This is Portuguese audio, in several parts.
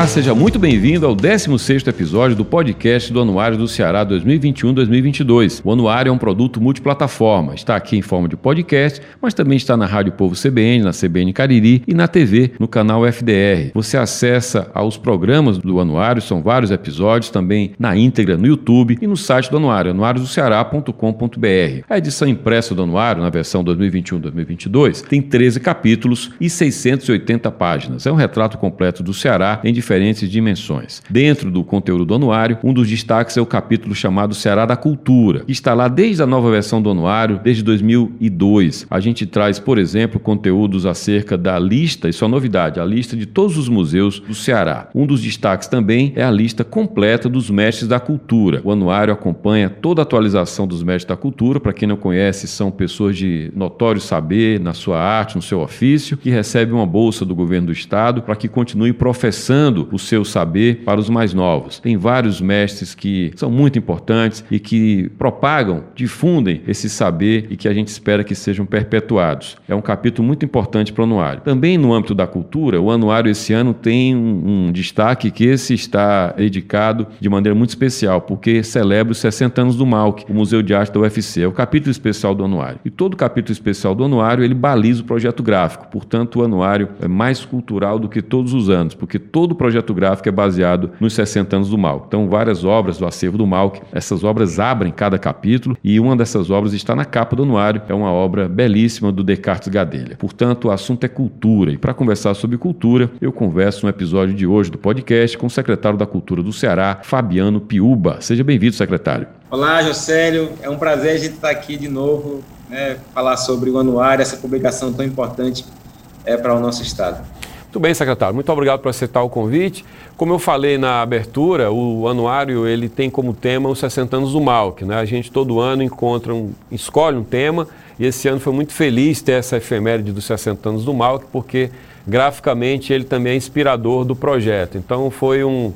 Olá, seja muito bem-vindo ao 16º episódio do podcast do Anuário do Ceará 2021-2022. O Anuário é um produto multiplataforma, está aqui em forma de podcast, mas também está na Rádio Povo CBN, na CBN Cariri e na TV, no canal FDR. Você acessa aos programas do Anuário, são vários episódios, também na íntegra no YouTube e no site do Anuário, anuariodoceará.com.br. A edição impressa do Anuário, na versão 2021-2022, tem 13 capítulos e 680 páginas. É um retrato completo do Ceará em diferentes dimensões. Dentro do conteúdo do anuário, um dos destaques é o capítulo chamado Ceará da Cultura, que está lá desde a nova versão do anuário, desde 2002. A gente traz, por exemplo, conteúdos acerca da lista, isso é novidade, a lista de todos os museus do Ceará. Um dos destaques também é a lista completa dos mestres da cultura. O anuário acompanha toda a atualização dos mestres da cultura. Para quem não conhece, são pessoas de notório saber na sua arte, no seu ofício, que recebem uma bolsa do governo do estado para que continue professando o seu saber para os mais novos. Tem vários mestres que são muito importantes e que propagam, difundem esse saber e que a gente espera que sejam perpetuados. É um capítulo muito importante para o anuário. Também no âmbito da cultura, o anuário esse ano tem um, um destaque que esse está dedicado de maneira muito especial, porque celebra os 60 anos do MAUC, o Museu de Arte da UFC. É o capítulo especial do anuário. E todo capítulo especial do anuário, ele baliza o projeto gráfico. Portanto, o anuário é mais cultural do que todos os anos, porque todo projeto gráfico é baseado nos 60 anos do Malc. Então, várias obras do acervo do Malc, essas obras abrem cada capítulo e uma dessas obras está na capa do anuário. É uma obra belíssima do Descartes Gadelha. Portanto, o assunto é cultura. E para conversar sobre cultura, eu converso no episódio de hoje do podcast com o secretário da Cultura do Ceará, Fabiano Piuba. Seja bem-vindo, secretário. Olá, Jocélio. É um prazer a gente estar aqui de novo, né, falar sobre o anuário, essa publicação tão importante é, para o nosso Estado. Muito bem, secretário. Muito obrigado por aceitar o convite. Como eu falei na abertura, o anuário ele tem como tema os 60 anos do Malc. Né? A gente todo ano encontra um, escolhe um tema e esse ano foi muito feliz ter essa efeméride dos 60 anos do Malc, porque graficamente ele também é inspirador do projeto. Então foi um,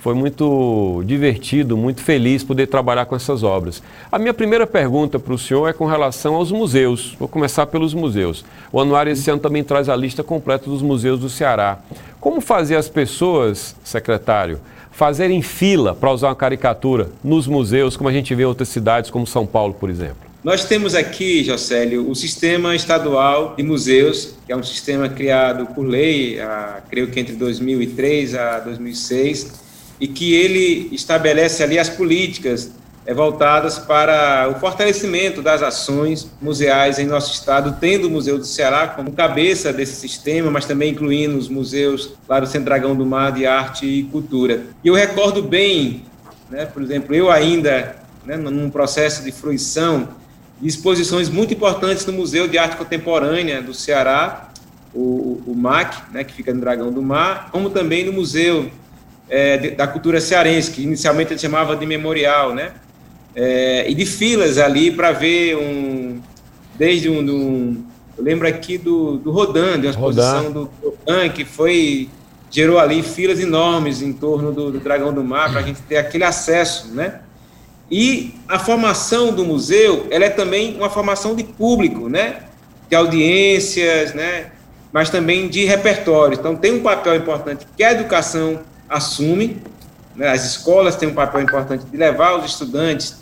foi muito divertido, muito feliz poder trabalhar com essas obras. A minha primeira pergunta para o senhor é com relação aos museus. Vou começar pelos museus. O anuário esse ano também traz a lista completa dos museus do Ceará. Como fazer as pessoas, secretário, fazerem fila para usar uma caricatura nos museus, como a gente vê em outras cidades, como São Paulo, por exemplo? Nós temos aqui, Jocélio, o Sistema Estadual de Museus, que é um sistema criado por lei, a, creio que entre 2003 a 2006, e que ele estabelece ali as políticas é, voltadas para o fortalecimento das ações museais em nosso estado, tendo o Museu do Ceará como cabeça desse sistema, mas também incluindo os museus lá do Centro Dragão do Mar de Arte e Cultura. E eu recordo bem, né, por exemplo, eu ainda, né, num processo de fruição, de exposições muito importantes no Museu de Arte Contemporânea do Ceará, o, o MAC, né, que fica no Dragão do Mar, como também no Museu é, da cultura cearense, que inicialmente ele chamava de memorial, né? É, e de filas ali para ver um. Desde um, um. eu lembro aqui do, do Rodan, de uma exposição do Rodan, que foi. gerou ali filas enormes em torno do, do Dragão do Mar, para a gente ter aquele acesso, né? E a formação do museu, ela é também uma formação de público, né? De audiências, né? Mas também de repertório. Então, tem um papel importante que é a educação assume. Né, as escolas têm um papel importante de levar os estudantes,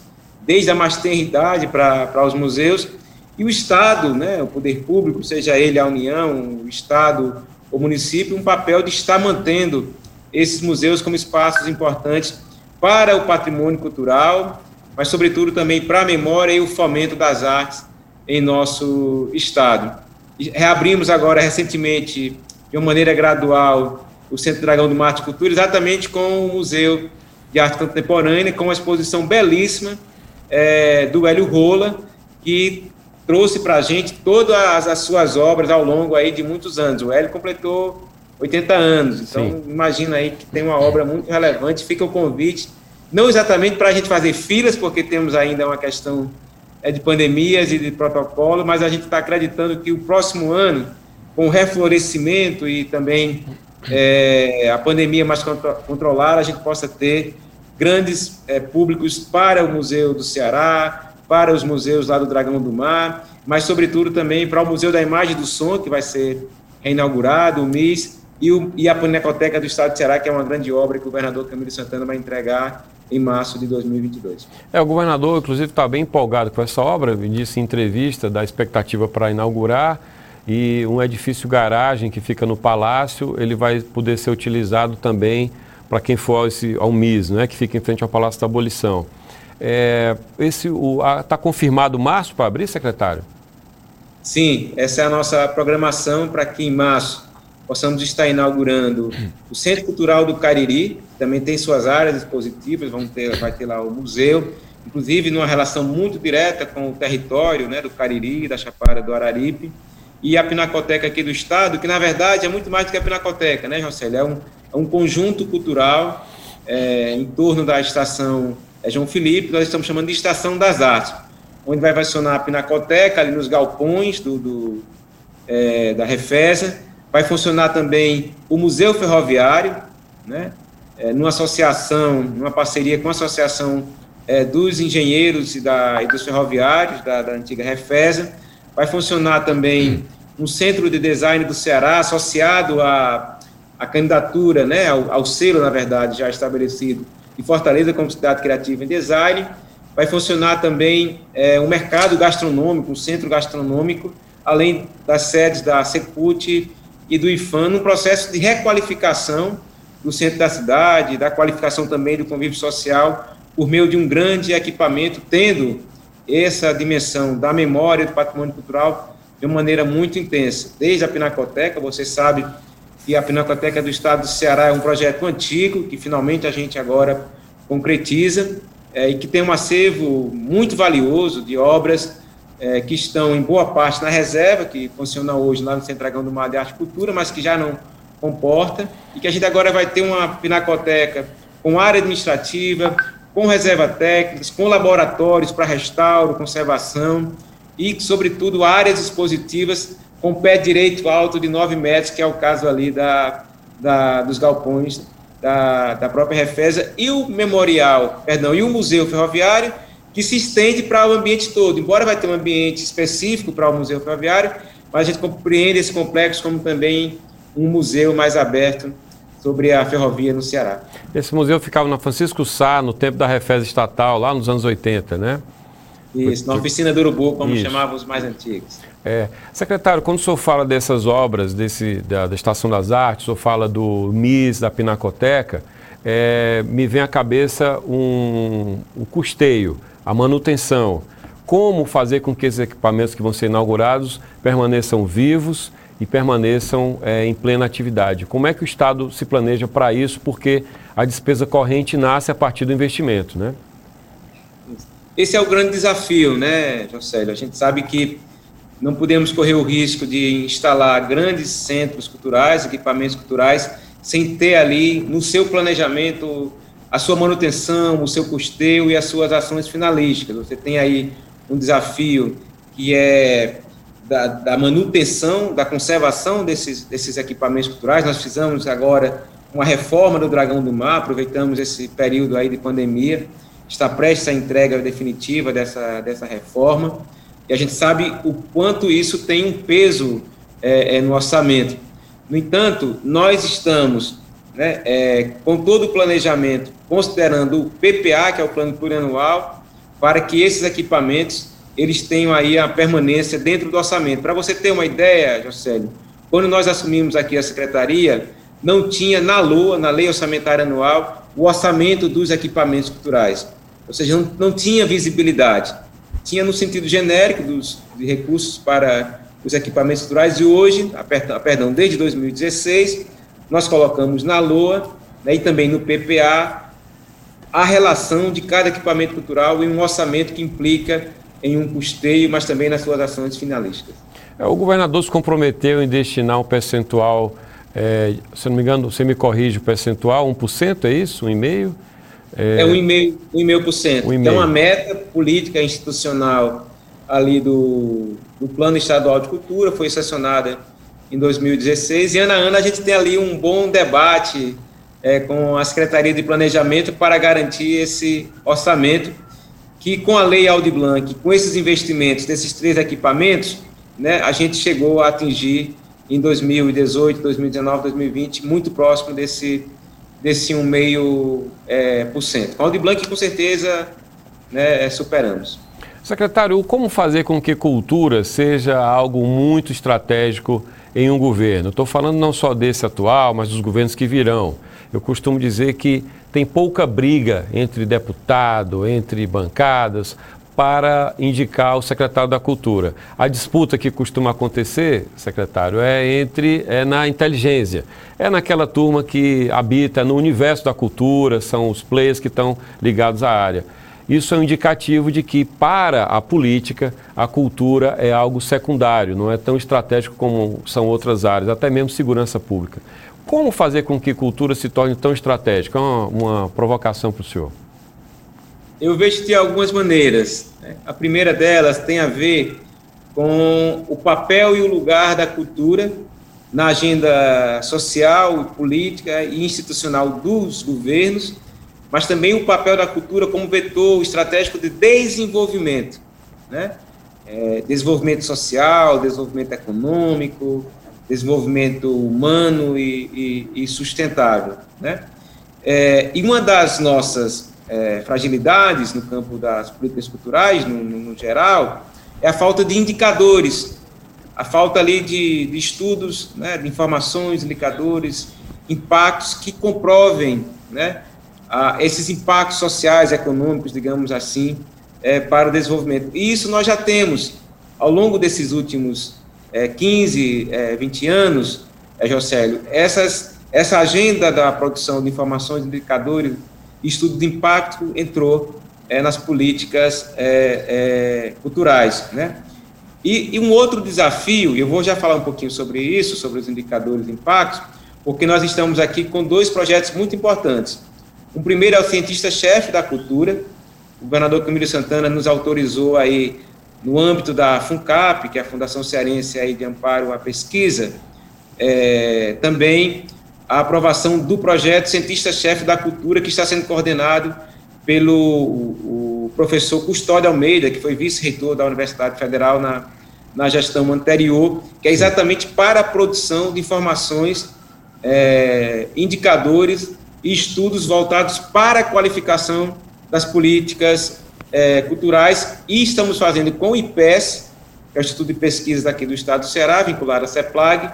desde a mais tenra idade, para os museus, e o Estado, né, o poder público, seja ele a União, o Estado, o município, um papel de estar mantendo esses museus como espaços importantes para o patrimônio cultural, mas, sobretudo, também para a memória e o fomento das artes em nosso Estado. Reabrimos agora, recentemente, de uma maneira gradual, o Centro Dragão do Marte Cultura, exatamente com o Museu de Arte Contemporânea, com uma exposição belíssima é, do Hélio Rola, que trouxe para a gente todas as suas obras ao longo aí de muitos anos. O Hélio completou 80 anos, então Sim. imagina aí que tem uma obra muito relevante, fica o convite, não exatamente para a gente fazer filas, porque temos ainda uma questão é, de pandemias e de protocolo, mas a gente está acreditando que o próximo ano, com o reflorescimento e também é, a pandemia mais controlada, a gente possa ter grandes é, públicos para o Museu do Ceará, para os museus lá do Dragão do Mar, mas, sobretudo, também para o Museu da Imagem do Som, que vai ser reinaugurado, o MIS, e, o, e a Pinacoteca do Estado de Ceará, que é uma grande obra que o governador Camilo Santana vai entregar em março de 2022. É, o governador, inclusive, está bem empolgado com essa obra, disse em entrevista da expectativa para inaugurar e um edifício garagem que fica no Palácio, ele vai poder ser utilizado também para quem for esse, ao MIS, né, que fica em frente ao Palácio da Abolição. É, está confirmado março para abrir, secretário? Sim, essa é a nossa programação para que em março possamos estar inaugurando o Centro Cultural do Cariri, que também tem suas áreas expositivas, vamos ter, vai ter lá o museu, inclusive numa relação muito direta com o território né, do Cariri, da Chapada do Araripe, e a Pinacoteca aqui do Estado, que na verdade é muito mais do que a Pinacoteca, né, Jocélio? É um, é um conjunto cultural é, em torno da estação é, João Felipe, nós estamos chamando de Estação das Artes, onde vai funcionar a Pinacoteca, ali nos galpões do, do é, da Refesa, Vai funcionar também o Museu Ferroviário, né? É, numa associação, numa parceria com a Associação é, dos Engenheiros e, da, e dos Ferroviários, da, da, antiga Refesa. Vai funcionar também um Centro de Design do Ceará, associado à, à candidatura, né, ao, ao selo, na verdade, já estabelecido, de Fortaleza como cidade criativa em design. Vai funcionar também é, um mercado gastronômico, um centro gastronômico, além das sedes da Secult e do IFAM no processo de requalificação do centro da cidade, da qualificação também do convívio social, por meio de um grande equipamento, tendo essa dimensão da memória do patrimônio cultural de uma maneira muito intensa. Desde a Pinacoteca, você sabe que a Pinacoteca do Estado do Ceará é um projeto antigo, que finalmente a gente agora concretiza, é, e que tem um acervo muito valioso de obras é, que estão em boa parte na reserva, que funciona hoje lá no Centragão do Mar de Arte e Cultura, mas que já não comporta, e que a gente agora vai ter uma pinacoteca com área administrativa, com reserva técnicas, com laboratórios para restauro, conservação e, sobretudo, áreas expositivas com pé direito alto de 9 metros, que é o caso ali da, da dos galpões da, da própria Refesa, e o memorial, perdão, e o Museu Ferroviário, que se estende para o ambiente todo. Embora vai ter um ambiente específico para o Museu Ferroviário, mas a gente compreende esse complexo como também um museu mais aberto sobre a ferrovia no Ceará. Esse museu ficava na Francisco Sá, no tempo da Refesa Estatal, lá nos anos 80, né? Isso, na oficina do Urubu, como Isso. chamavam os mais antigos. É. Secretário, quando o senhor fala dessas obras, desse, da, da Estação das Artes, o senhor fala do MIS, da Pinacoteca, é, me vem à cabeça um, um custeio a manutenção, como fazer com que esses equipamentos que vão ser inaugurados permaneçam vivos e permaneçam é, em plena atividade. Como é que o Estado se planeja para isso? Porque a despesa corrente nasce a partir do investimento, né? Esse é o grande desafio, né, Josélio? A gente sabe que não podemos correr o risco de instalar grandes centros culturais, equipamentos culturais, sem ter ali no seu planejamento a sua manutenção, o seu custeio e as suas ações finalísticas. Você tem aí um desafio que é da, da manutenção, da conservação desses, desses equipamentos culturais. Nós fizemos agora uma reforma do Dragão do Mar, aproveitamos esse período aí de pandemia, está prestes a entrega definitiva dessa, dessa reforma, e a gente sabe o quanto isso tem um peso é, é, no orçamento. No entanto, nós estamos né, é, com todo o planejamento, considerando o PPA, que é o plano plurianual, para que esses equipamentos eles tenham aí a permanência dentro do orçamento. Para você ter uma ideia, Jocélio, quando nós assumimos aqui a secretaria, não tinha na LOA, na Lei Orçamentária Anual, o orçamento dos equipamentos culturais. Ou seja, não, não tinha visibilidade. Tinha no sentido genérico dos de recursos para os equipamentos culturais e hoje, perdão, desde 2016, nós colocamos na LOA né, e também no PPA a relação de cada equipamento cultural em um orçamento que implica em um custeio, mas também nas suas ações finalistas. É, o governador se comprometeu em destinar um percentual, é, se não me engano, você me corrige o percentual, 1%, é isso? 1,5%? É, é 1,5%. Então, a meta política institucional ali do, do Plano Estadual de Cultura foi sancionada em 2016, e ano a ano a gente tem ali um bom debate é, com a Secretaria de Planejamento para garantir esse orçamento, que com a Lei Aldi Blanc, com esses investimentos desses três equipamentos, né, a gente chegou a atingir em 2018, 2019, 2020, muito próximo desse, desse 1,5%. É, por cento. Com Aldir Blanc, com certeza, né, superamos. Secretário, como fazer com que cultura seja algo muito estratégico em um governo? Estou falando não só desse atual, mas dos governos que virão. Eu costumo dizer que tem pouca briga entre deputado, entre bancadas, para indicar o secretário da Cultura. A disputa que costuma acontecer, secretário, é entre é na inteligência. É naquela turma que habita no universo da cultura, são os players que estão ligados à área. Isso é um indicativo de que, para a política, a cultura é algo secundário, não é tão estratégico como são outras áreas, até mesmo segurança pública. Como fazer com que cultura se torne tão estratégica? Uma, uma provocação para o senhor. Eu vejo de algumas maneiras. A primeira delas tem a ver com o papel e o lugar da cultura na agenda social, política e institucional dos governos mas também o papel da cultura como vetor estratégico de desenvolvimento, né? É, desenvolvimento social, desenvolvimento econômico, desenvolvimento humano e, e, e sustentável, né? É, e uma das nossas é, fragilidades no campo das políticas culturais, no, no, no, geral, é a falta de indicadores, a falta ali de, de estudos, né, de informações, indicadores, impactos que comprovem, né, ah, esses impactos sociais, econômicos, digamos assim, é, para o desenvolvimento. E isso nós já temos ao longo desses últimos é, 15, é, 20 anos, é, Jocélio, essas, essa agenda da produção de informações, indicadores, estudo de impacto entrou é, nas políticas é, é, culturais, né? E, e, um outro desafio, eu vou já falar um pouquinho sobre isso, sobre os indicadores de impacto, porque nós estamos aqui com dois projetos muito importantes. O primeiro é o cientista-chefe da cultura. O governador Camilo Santana nos autorizou aí, no âmbito da FUNCAP, que é a Fundação Cearense aí de Amparo à Pesquisa, é, também a aprovação do projeto Cientista-Chefe da Cultura, que está sendo coordenado pelo o, o professor Custódio Almeida, que foi vice-reitor da Universidade Federal na, na gestão anterior, que é exatamente para a produção de informações, é, indicadores e estudos voltados para a qualificação das políticas é, culturais e estamos fazendo com o IPES, que é o Instituto de Pesquisas daqui do Estado do Ceará, vinculado à CEPLAG,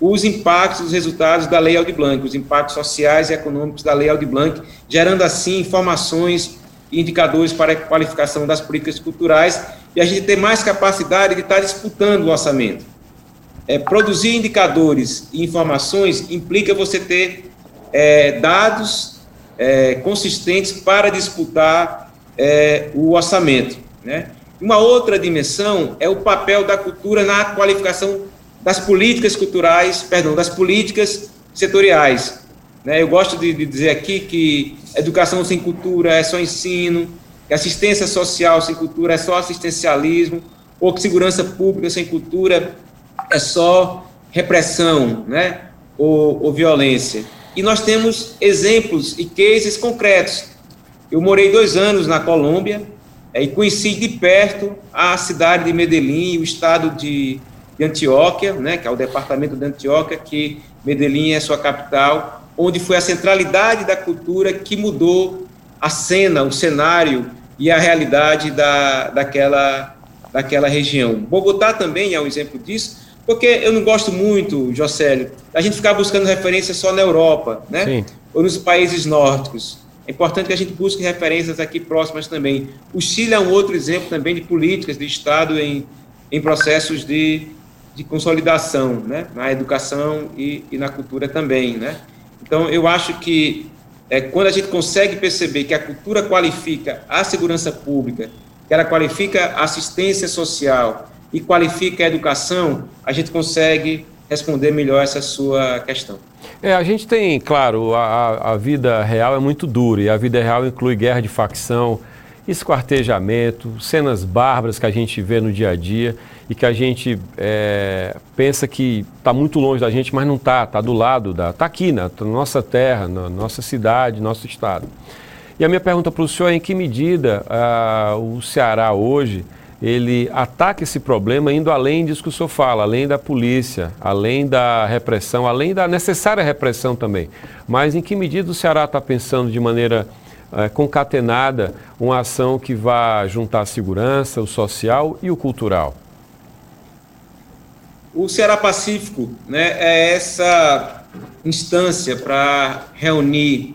os impactos, os resultados da Lei Aldir Blanc, os impactos sociais e econômicos da Lei Aldir Blanc, gerando assim informações e indicadores para a qualificação das políticas culturais e a gente ter mais capacidade de estar disputando o orçamento. É, produzir indicadores e informações implica você ter é, dados é, consistentes para disputar é, o orçamento. Né? Uma outra dimensão é o papel da cultura na qualificação das políticas culturais, perdão, das políticas setoriais. Né? Eu gosto de, de dizer aqui que educação sem cultura é só ensino, que assistência social sem cultura é só assistencialismo, ou que segurança pública sem cultura é só repressão, né? ou, ou violência. E nós temos exemplos e cases concretos. Eu morei dois anos na Colômbia é, e conheci de perto a cidade de Medellín, o estado de, de Antioquia, né, que é o departamento de Antioquia, que Medellín é sua capital, onde foi a centralidade da cultura que mudou a cena, o cenário e a realidade da, daquela, daquela região. Bogotá também é um exemplo disso, porque eu não gosto muito, Jocélio, a gente ficar buscando referências só na Europa, né? Sim. Ou nos países nórdicos. É importante que a gente busque referências aqui próximas também. O Chile é um outro exemplo também de políticas de Estado em, em processos de, de consolidação, né? Na educação e, e na cultura também, né? Então, eu acho que é, quando a gente consegue perceber que a cultura qualifica a segurança pública, que ela qualifica a assistência social, e qualifica a educação, a gente consegue responder melhor essa sua questão. É, a gente tem, claro, a, a vida real é muito dura e a vida real inclui guerra de facção, esquartejamento, cenas bárbaras que a gente vê no dia a dia e que a gente é, pensa que está muito longe da gente, mas não está, está do lado, da, está aqui na, na nossa terra, na nossa cidade, nosso estado. E a minha pergunta para o senhor é em que medida ah, o Ceará hoje ele ataca esse problema indo além disso que o senhor fala, além da polícia, além da repressão, além da necessária repressão também. Mas em que medida o Ceará está pensando de maneira é, concatenada uma ação que vá juntar a segurança, o social e o cultural? O Ceará Pacífico né, é essa instância para reunir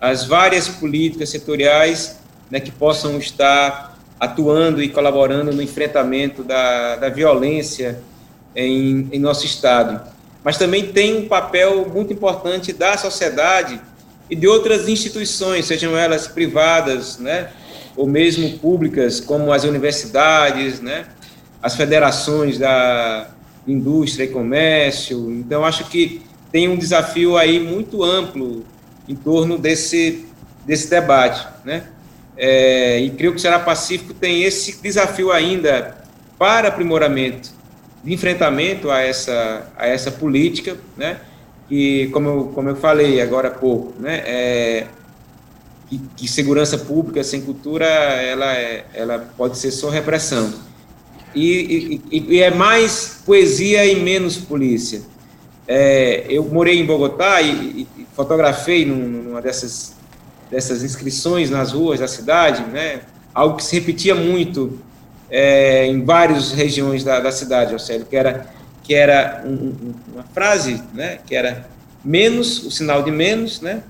as várias políticas setoriais né, que possam estar atuando e colaborando no enfrentamento da, da violência em, em nosso Estado. Mas também tem um papel muito importante da sociedade e de outras instituições, sejam elas privadas, né, ou mesmo públicas, como as universidades, né, as federações da indústria e comércio. Então, acho que tem um desafio aí muito amplo em torno desse, desse debate, né? É, e creio que o Ceará Pacífico tem esse desafio ainda para aprimoramento, de enfrentamento a essa, a essa política, né? E como eu, como eu falei agora há pouco, né? É, que, que, segurança pública sem cultura ela, é, ela pode ser só repressão. E, e, e é mais poesia e menos polícia. É, eu morei em Bogotá e, e fotografei numa dessas, dessas inscrições nas ruas da cidade, né? algo que se repetia muito é, em várias regiões da, da cidade, Océlio, que era, que era um, uma frase, né? que era menos, o sinal de menos, né?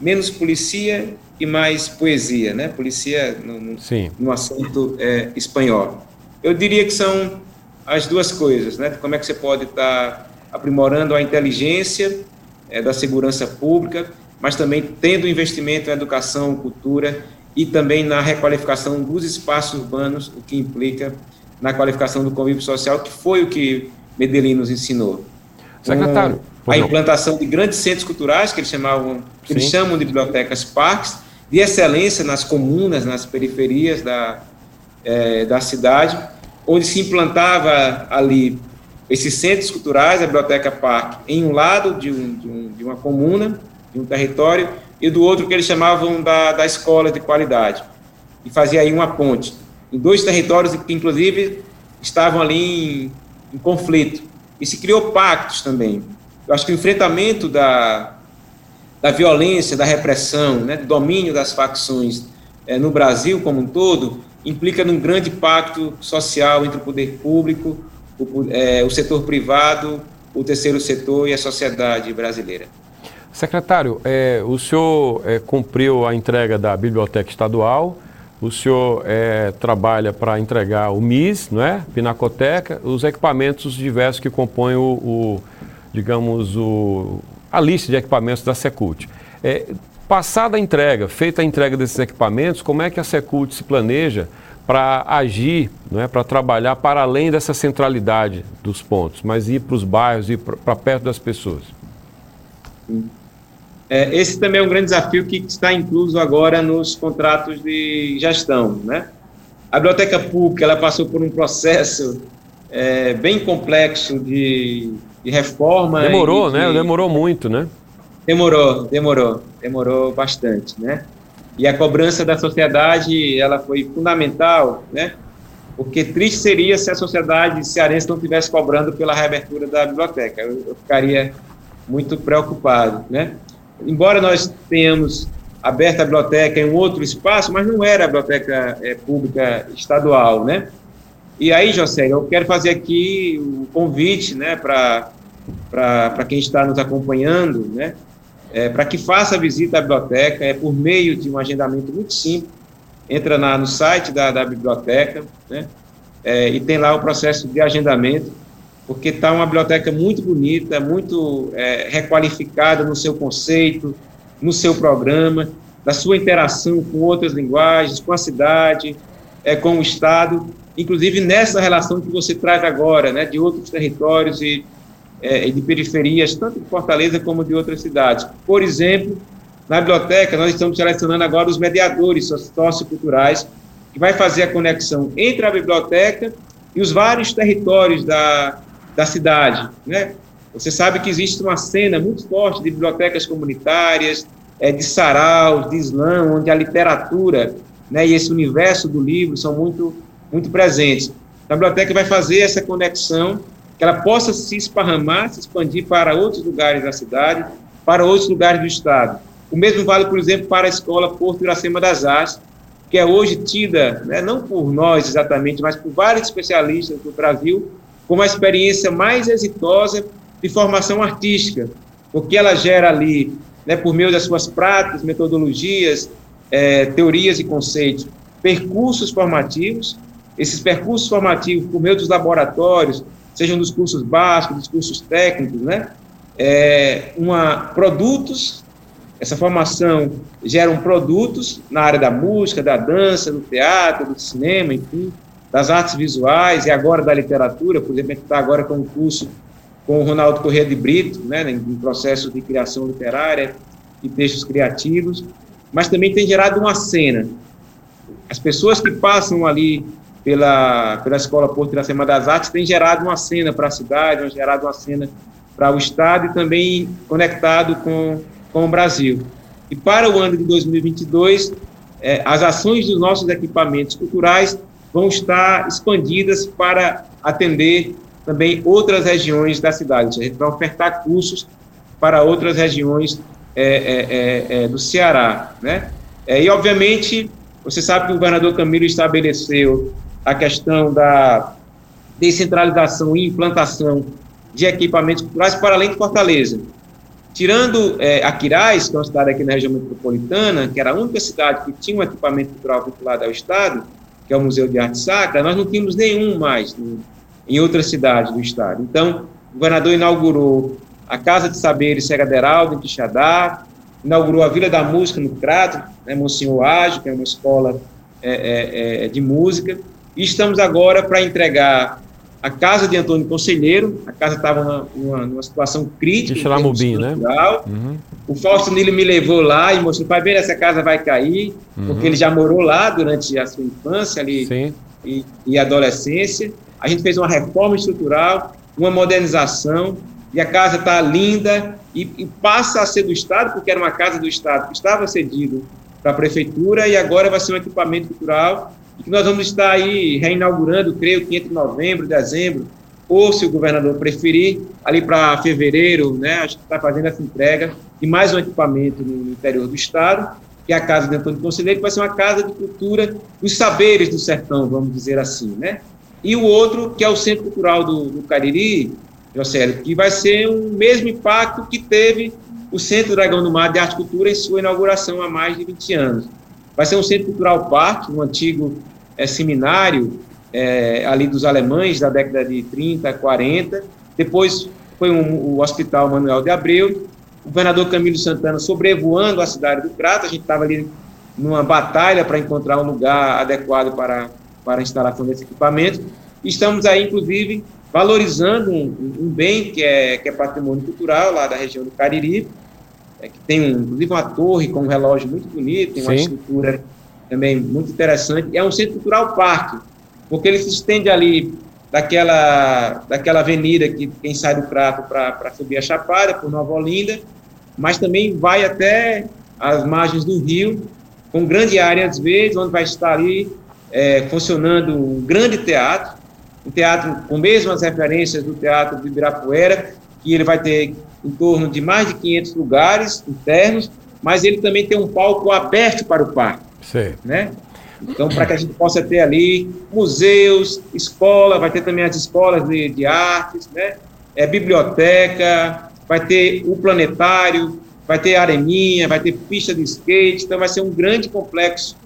menos polícia e mais poesia, né? Polícia no, no, no assunto é, espanhol. Eu diria que são as duas coisas, né? Como é que você pode estar tá aprimorando a inteligência é, da segurança pública, mas também tendo investimento em educação, cultura e também na requalificação dos espaços urbanos, o que implica na qualificação do convívio social, que foi o que Medellín nos ensinou. Secretário. A implantação de grandes centros culturais, que eles chamavam, que eles chamam de bibliotecas parques, de excelência nas comunas, nas periferias da, é, da cidade, onde se implantava ali esses centros culturais, a Biblioteca Parque, em um lado de, um, de, um, de, uma comuna, de um território, e do outro que eles chamavam da, da escola de qualidade. E fazia aí uma ponte, em dois territórios que, inclusive, estavam ali em, em conflito. E se criou pactos também. Eu acho que o enfrentamento da, da violência, da repressão, né, do domínio das facções é, no Brasil como um todo, implica num grande pacto social entre o poder público, o, é, o setor privado, o terceiro setor e a sociedade brasileira. Secretário, é, o senhor é, cumpriu a entrega da Biblioteca Estadual, o senhor é, trabalha para entregar o MIS, não é? Pinacoteca, os equipamentos diversos que compõem o, o digamos, o, a lista de equipamentos da Secult. É, passada a entrega, feita a entrega desses equipamentos, como é que a Secult se planeja para agir, é, para trabalhar para além dessa centralidade dos pontos, mas ir para os bairros, ir para perto das pessoas. É, esse também é um grande desafio que está incluso agora nos contratos de gestão. Né? A biblioteca pública ela passou por um processo é, bem complexo de, de reforma. Demorou, de, né? Demorou muito, né? Demorou, demorou, demorou bastante, né? E a cobrança da sociedade, ela foi fundamental, né? Porque triste seria se a sociedade cearense não estivesse cobrando pela reabertura da biblioteca. Eu, eu ficaria muito preocupado, né? Embora nós tenhamos aberto a biblioteca em um outro espaço, mas não era a biblioteca é, pública estadual, né? E aí, José, eu quero fazer aqui o um convite, né, para quem está nos acompanhando, né, é, para que faça a visita à biblioteca, é por meio de um agendamento muito simples, entra na, no site da, da biblioteca, né, é, e tem lá o processo de agendamento, porque está uma biblioteca muito bonita, muito é, requalificada no seu conceito, no seu programa, da sua interação com outras linguagens, com a cidade, é, com o Estado, inclusive nessa relação que você traz agora, né, de outros territórios e é, de periferias, tanto de Fortaleza como de outras cidades. Por exemplo, na biblioteca, nós estamos selecionando agora os mediadores socioculturais, que vai fazer a conexão entre a biblioteca e os vários territórios da, da cidade. Né? Você sabe que existe uma cena muito forte de bibliotecas comunitárias, é, de saraus, de slam, onde a literatura né, e esse universo do livro são muito muito presentes. A biblioteca vai fazer essa conexão, que ela possa se esparramar, se expandir para outros lugares da cidade, para outros lugares do estado. O mesmo vale, por exemplo, para a escola Porto Iracema das Artes, que é hoje tida, né, não por nós exatamente, mas por vários especialistas do Brasil, como a experiência mais exitosa de formação artística, porque ela gera ali, né, por meio das suas práticas, metodologias, é, teorias e conceitos, percursos formativos. Esses percursos formativos, por meio dos laboratórios, sejam dos cursos básicos, dos cursos técnicos, né, é, uma, produtos essa formação gera produtos na área da música, da dança, do teatro, do cinema, enfim, das artes visuais e agora da literatura. Por exemplo, a gente está agora com um curso com o Ronaldo Corrêa de Brito, né, em processo de criação literária e textos criativos, mas também tem gerado uma cena. As pessoas que passam ali pela, pela Escola Porto Semana das Artes têm gerado uma cena para a cidade, têm gerado uma cena para o Estado e também conectado com com o Brasil. E para o ano de 2022, é, as ações dos nossos equipamentos culturais vão estar expandidas para atender também outras regiões da cidade. A gente vai ofertar cursos para outras regiões é, é, é, é do Ceará. Né? É, e, obviamente, você sabe que o governador Camilo estabeleceu a questão da descentralização e implantação de equipamentos culturais para além de Fortaleza. Tirando é, Aquiraz, que é uma cidade aqui na região metropolitana, que era a única cidade que tinha um equipamento cultural vinculado ao Estado, que é o Museu de Arte Sacra, nós não tínhamos nenhum mais em outras cidades do Estado. Então, o governador inaugurou a Casa de Saberes Segaderaldo, em Quixadá, inaugurou a Vila da Música, no Crato, né, Monsenhor Ágio, que é uma escola é, é, é de música, e estamos agora para entregar a casa de Antônio Conselheiro, a casa estava numa, numa, situação crítica. Deixa lá Mubim, né? Uhum. O Fausto Nilo me levou lá e mostrou, pai, ver essa casa vai cair, uhum. porque ele já morou lá durante a sua infância ali e, e, adolescência. A gente fez uma reforma estrutural, uma modernização, e a casa está linda e, e, passa a ser do Estado, porque era uma casa do Estado que estava cedido para a prefeitura e agora vai ser um equipamento cultural e que nós vamos estar aí reinaugurando, creio que entre novembro, dezembro, ou se o governador preferir, ali para fevereiro, né, a gente está fazendo essa entrega de mais um equipamento no interior do estado, que é a Casa de Antônio Conselheiro, que vai ser uma casa de cultura dos saberes do sertão, vamos dizer assim, né? E o outro, que é o Centro Cultural do, do Cariri, Jocélio, que vai ser o mesmo impacto que teve o Centro Dragão do Mar de Arte e Cultura em sua inauguração há mais de 20 anos. Vai ser um centro cultural parque, um antigo é, seminário é, ali dos alemães da década de 30, 40. Depois foi um, o Hospital Manuel de Abreu. O governador Camilo Santana sobrevoando a cidade do Crato. A gente estava ali numa batalha para encontrar um lugar adequado para, para a instalação desse equipamento. Estamos aí, inclusive, valorizando um, um, bem que é, que é patrimônio cultural lá da região do Cariri, é, que tem um, inclusive uma torre com um relógio muito bonito, tem uma Sim. estrutura também muito interessante. É um centro cultural parque, porque ele se estende ali daquela, daquela avenida que quem sai do Prato para subir a Chapada, por Nova Olinda, mas também vai até as margens do rio, com grande área, às vezes, onde vai estar ali é, funcionando um grande teatro, um teatro com mesmas referências do teatro de Ibirapuera, que ele vai ter em torno de mais de 500 lugares internos, mas ele também tem um palco aberto para o parque. Sim. Né? Então, para que a gente possa ter ali museus, escola, vai ter também as escolas de, de artes, né? é, biblioteca, vai ter o planetário, vai ter areninha, vai ter pista de skate, então vai ser um grande complexo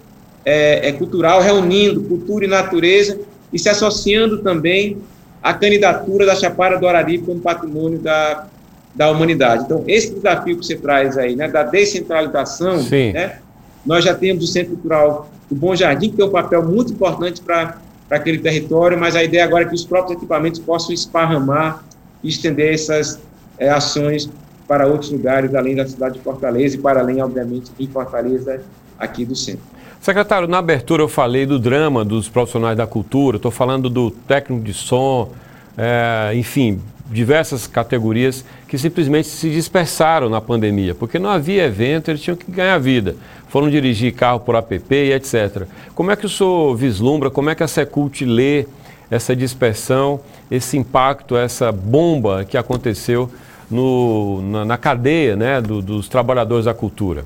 é, é, cultural, reunindo cultura e natureza e se associando também à candidatura da Chapada do Araripe como patrimônio da, da humanidade. Então, esse desafio que você traz aí, né, da descentralização, né, nós já temos o Centro Cultural do Bom Jardim, que tem um papel muito importante para aquele território, mas a ideia agora é que os próprios equipamentos possam esparramar e estender essas é, ações para outros lugares, além da cidade de Fortaleza e para além, obviamente, de Fortaleza, aqui do centro. Secretário, na abertura eu falei do drama dos profissionais da cultura, estou falando do técnico de som, é, enfim, diversas categorias que simplesmente se dispersaram na pandemia, porque não havia evento, eles tinham que ganhar vida. Foram dirigir carro por app e etc. Como é que o senhor vislumbra, como é que a Secult lê essa dispersão, esse impacto, essa bomba que aconteceu no, na, na, cadeia né, do, dos trabalhadores da cultura?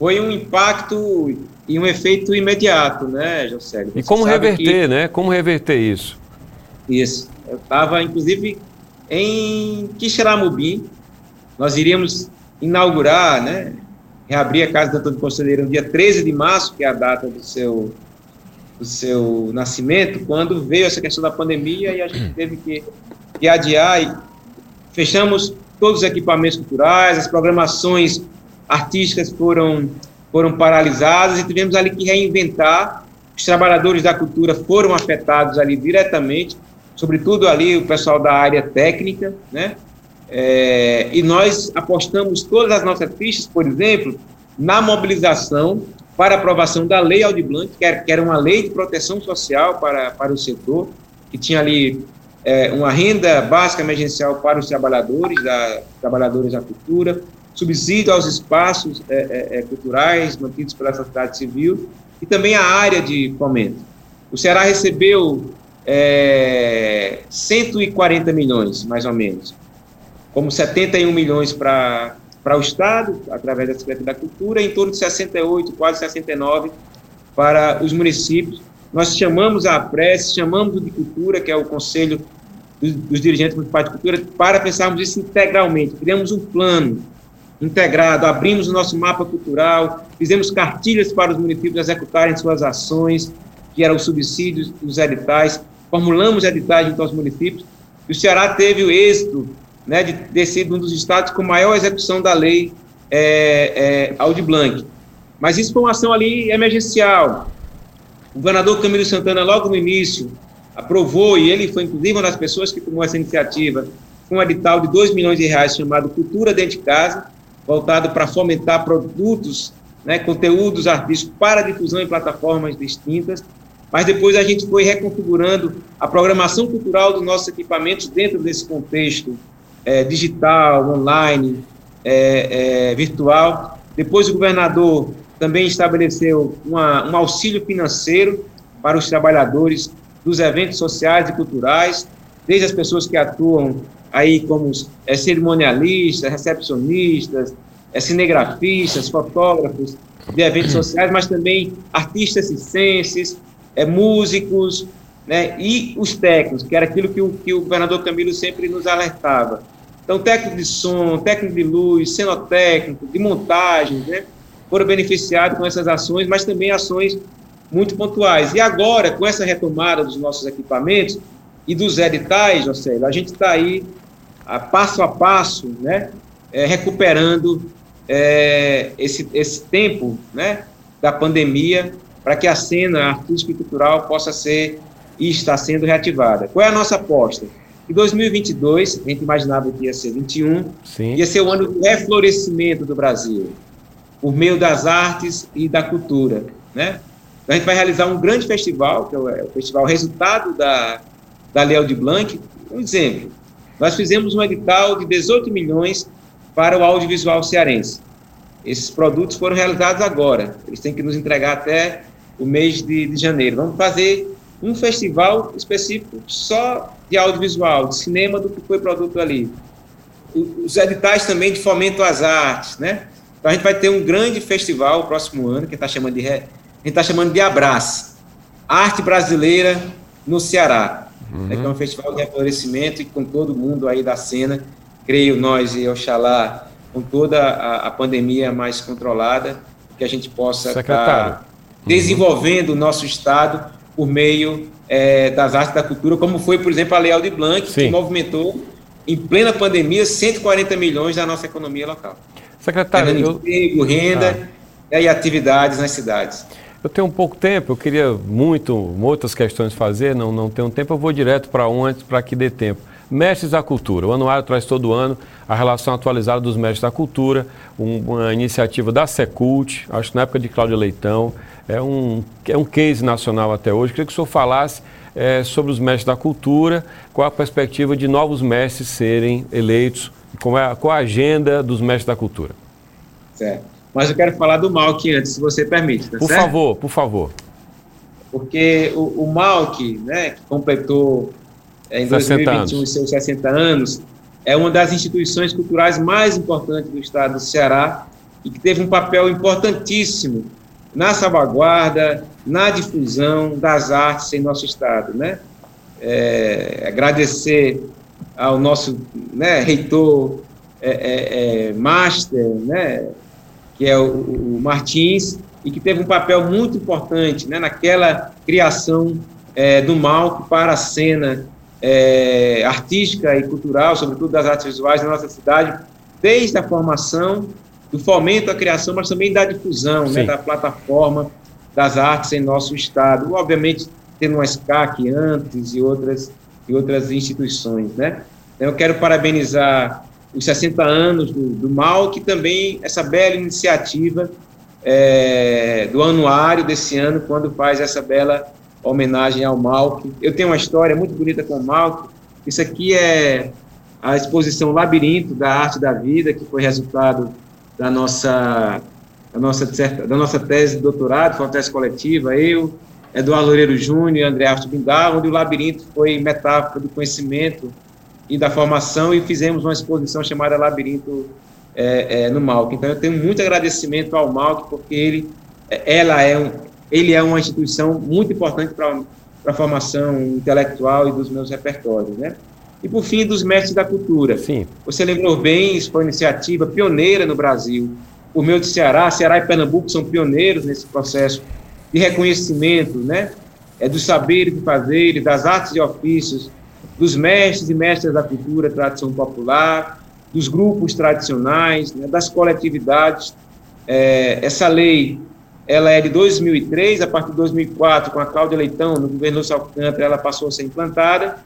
Foi um impacto e um efeito imediato, né, José? E como reverter, que... né? Como reverter isso? Isso. Eu estava, inclusive, em Quixeramobim. Nós iríamos inaugurar, né, reabrir a Casa do Antônio Conselheiro no dia 13 de março, que é a data do seu, do seu nascimento, quando veio essa questão da pandemia e a gente teve que, que adiar e fechamos todos os equipamentos culturais, as programações artísticas foram, foram paralisadas e tivemos ali que reinventar. Os trabalhadores da cultura foram afetados ali diretamente sobretudo ali o pessoal da área técnica, né? É, e nós apostamos todas as nossas fichas, por exemplo, na mobilização para aprovação da Lei Aldir Blanc, que era, que era uma lei de proteção social para, para o setor, que tinha ali é, uma renda básica emergencial para os trabalhadores, da, trabalhadores da cultura, subsídio aos espaços é, é, é culturais mantidos pela sociedade civil e também a área de fomento. O Ceará recebeu é, 140 milhões, mais ou menos, como 71 milhões para o Estado, através da Secretaria da Cultura, em torno de 68, quase 69 para os municípios. Nós chamamos a prece, chamamos o de cultura, que é o Conselho dos, dos Dirigentes Municipais de Cultura, para pensarmos isso integralmente. Criamos um plano integrado, abrimos o nosso mapa cultural, fizemos cartilhas para os municípios executarem suas ações, que eram os subsídios, os editais, formulamos editais junto aos municípios, e o Ceará teve o êxito né, de ter sido um dos estados com maior execução da lei é, é, Blanc. Mas isso foi uma ação ali emergencial. O governador Camilo Santana, logo no início, aprovou, e ele foi inclusive uma das pessoas que tomou essa iniciativa, um edital de 2 milhões de reais chamado Cultura Dentro de Casa, voltado para fomentar produtos, né, conteúdos artísticos para difusão em plataformas distintas, mas depois a gente foi reconfigurando a programação cultural dos nossos equipamentos dentro desse contexto é, digital, online, é, é, virtual. Depois o governador também estabeleceu uma, um auxílio financeiro para os trabalhadores dos eventos sociais e culturais, desde as pessoas que atuam aí como é, cerimonialistas, recepcionistas, é, cinegrafistas, fotógrafos de eventos sociais, mas também artistas circenses, é, músicos, né, e os técnicos, que era aquilo que o, que o governador Camilo sempre nos alertava. Então, técnico de som, técnico de luz, cenotécnico, de montagem, né, foram beneficiados com essas ações, mas também ações muito pontuais. E agora, com essa retomada dos nossos equipamentos e dos editais, José, a gente está aí, a passo a passo, né, é, recuperando é, esse, esse tempo né, da pandemia para que a cena artística e cultural possa ser e está sendo reativada. Qual é a nossa aposta? Em 2022, a gente imaginava que ia ser 21, Sim. ia ser o ano do reflorescimento do Brasil, por meio das artes e da cultura, né? Então, a gente vai realizar um grande festival, que é o é festival resultado da, da Leo de Blanc. Um exemplo, nós fizemos um edital de 18 milhões para o audiovisual cearense. Esses produtos foram realizados agora. Eles têm que nos entregar até o mês de, de janeiro. Vamos fazer um festival específico só de audiovisual, de cinema, do que foi produto ali. Os editais também de fomento às artes, né? Então a gente vai ter um grande festival o próximo ano, que está chamando de a gente está chamando de Abraço, Arte Brasileira no Ceará. Uhum. É, que é um festival de reflorescimento e com todo mundo aí da cena, creio nós e Oxalá, com toda a, a pandemia mais controlada, que a gente possa Secretário. Tá desenvolvendo o nosso Estado por meio é, das artes da cultura, como foi, por exemplo, a Lei de Blanc, Sim. que movimentou, em plena pandemia, 140 milhões da nossa economia local. Secretário, eu... emprego, renda ah. e atividades nas cidades. Eu tenho um pouco tempo, eu queria muito, muitas questões fazer, não, não tenho tempo, eu vou direto para antes para que dê tempo. Mestres da Cultura. O anuário traz todo ano a relação atualizada dos mestres da cultura, uma iniciativa da Secult, acho que na época de Cláudio Leitão. É um, é um case nacional até hoje. Queria que o senhor falasse é, sobre os mestres da cultura, qual a perspectiva de novos mestres serem eleitos, qual é, qual a agenda dos mestres da cultura. Certo. Mas eu quero falar do Malk antes, se você permite. Tá por certo? favor, por favor. Porque o, o Malk, né, que completou é, em 2021 os seus 60 anos, é uma das instituições culturais mais importantes do estado do Ceará e que teve um papel importantíssimo na salvaguarda, na difusão das artes em nosso estado, né? É, agradecer ao nosso né, reitor é, é, é, master, né, que é o, o, Martins, e que teve um papel muito importante né, naquela criação é, do Malco para a cena é, artística e cultural, sobretudo das artes visuais na nossa cidade, desde a formação do fomento à criação, mas também da difusão, né, da plataforma das artes em nosso estado. Obviamente, tendo uma SCAC antes e outras, e outras instituições. Né? Então, eu quero parabenizar os 60 anos do, do MAL, que também essa bela iniciativa é, do anuário desse ano, quando faz essa bela homenagem ao Malk. Eu tenho uma história muito bonita com o Malk. Isso aqui é a exposição Labirinto da Arte da Vida, que foi resultado da nossa, da nossa, da nossa tese de doutorado, foi uma tese coletiva, eu, Eduardo Loureiro Júnior e André Arthur Bindal, onde o labirinto foi metáfora do conhecimento e da formação, e fizemos uma exposição chamada Labirinto é, é, no Malc. Então, eu tenho muito agradecimento ao Malc, porque ele, ela é um, ele é uma instituição muito importante para a formação intelectual e dos meus repertórios, né? E, por fim, dos mestres da cultura. Sim. Você lembrou bem, isso foi uma iniciativa pioneira no Brasil. O meu de Ceará, Ceará e Pernambuco são pioneiros nesse processo de reconhecimento, né? É dos saberes e fazeres, das artes e ofícios, dos mestres e mestras da cultura, tradição popular, dos grupos tradicionais, né? das coletividades. É, essa lei, ela é de 2003, a partir de 2004, com a Cláudia Leitão, no governo Alcântara, ela passou a ser implantada,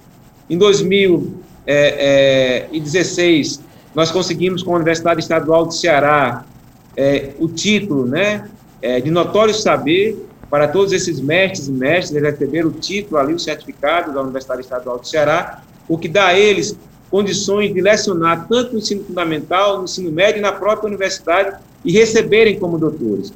em 2016, é, é, nós conseguimos com a Universidade Estadual do Ceará é, o título né, é, de notório saber para todos esses mestres e mestres, eles receberam o título ali, o certificado da Universidade Estadual do Ceará, o que dá a eles condições de lecionar tanto no ensino fundamental, no ensino médio e na própria universidade e receberem como doutores.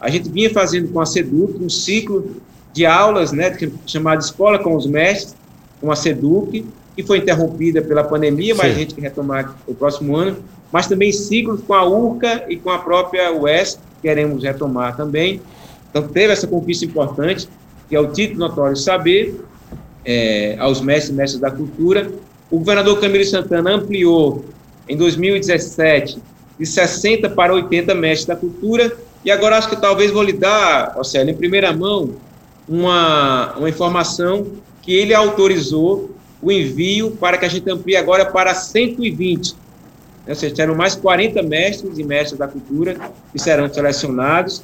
A gente vinha fazendo com a SEDUC um ciclo de aulas, né, chamado Escola com os Mestres, com a SEDUC, que foi interrompida pela pandemia, mas Sim. a gente quer retomar o próximo ano, mas também ciclos com a URCA e com a própria UES, queremos retomar também. Então, teve essa conquista importante, que é o título notório saber, é, aos mestres e mestres da cultura. O governador Camilo Santana ampliou, em 2017, de 60 para 80 mestres da cultura, e agora acho que talvez vou lhe dar, Océlio, em primeira mão, uma, uma informação que ele autorizou o envio para que a gente amplie agora para 120. Ou seja, terão mais 40 mestres e mestres da cultura que serão selecionados,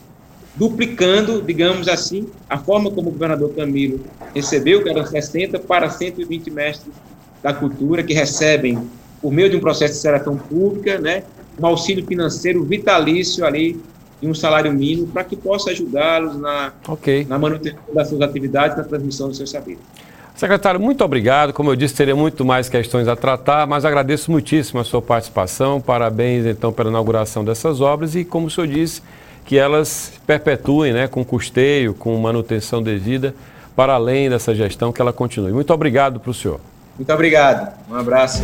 duplicando, digamos assim, a forma como o governador Camilo recebeu, que eram 60, para 120 mestres da cultura, que recebem, por meio de um processo de seleção pública, né, um auxílio financeiro vitalício ali e um salário mínimo para que possa ajudá-los na, okay. na manutenção das suas atividades, na transmissão dos seus saberes. Secretário, muito obrigado. Como eu disse, teria muito mais questões a tratar, mas agradeço muitíssimo a sua participação. Parabéns, então, pela inauguração dessas obras e, como o senhor disse, que elas perpetuem né, com custeio, com manutenção devida, para além dessa gestão, que ela continue. Muito obrigado para o senhor. Muito obrigado. Um abraço.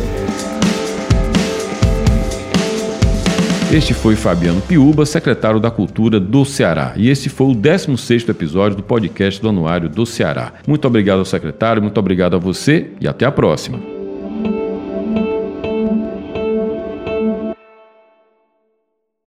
Este foi Fabiano Piuba, secretário da Cultura do Ceará. E esse foi o 16º episódio do podcast do Anuário do Ceará. Muito obrigado ao secretário, muito obrigado a você e até a próxima.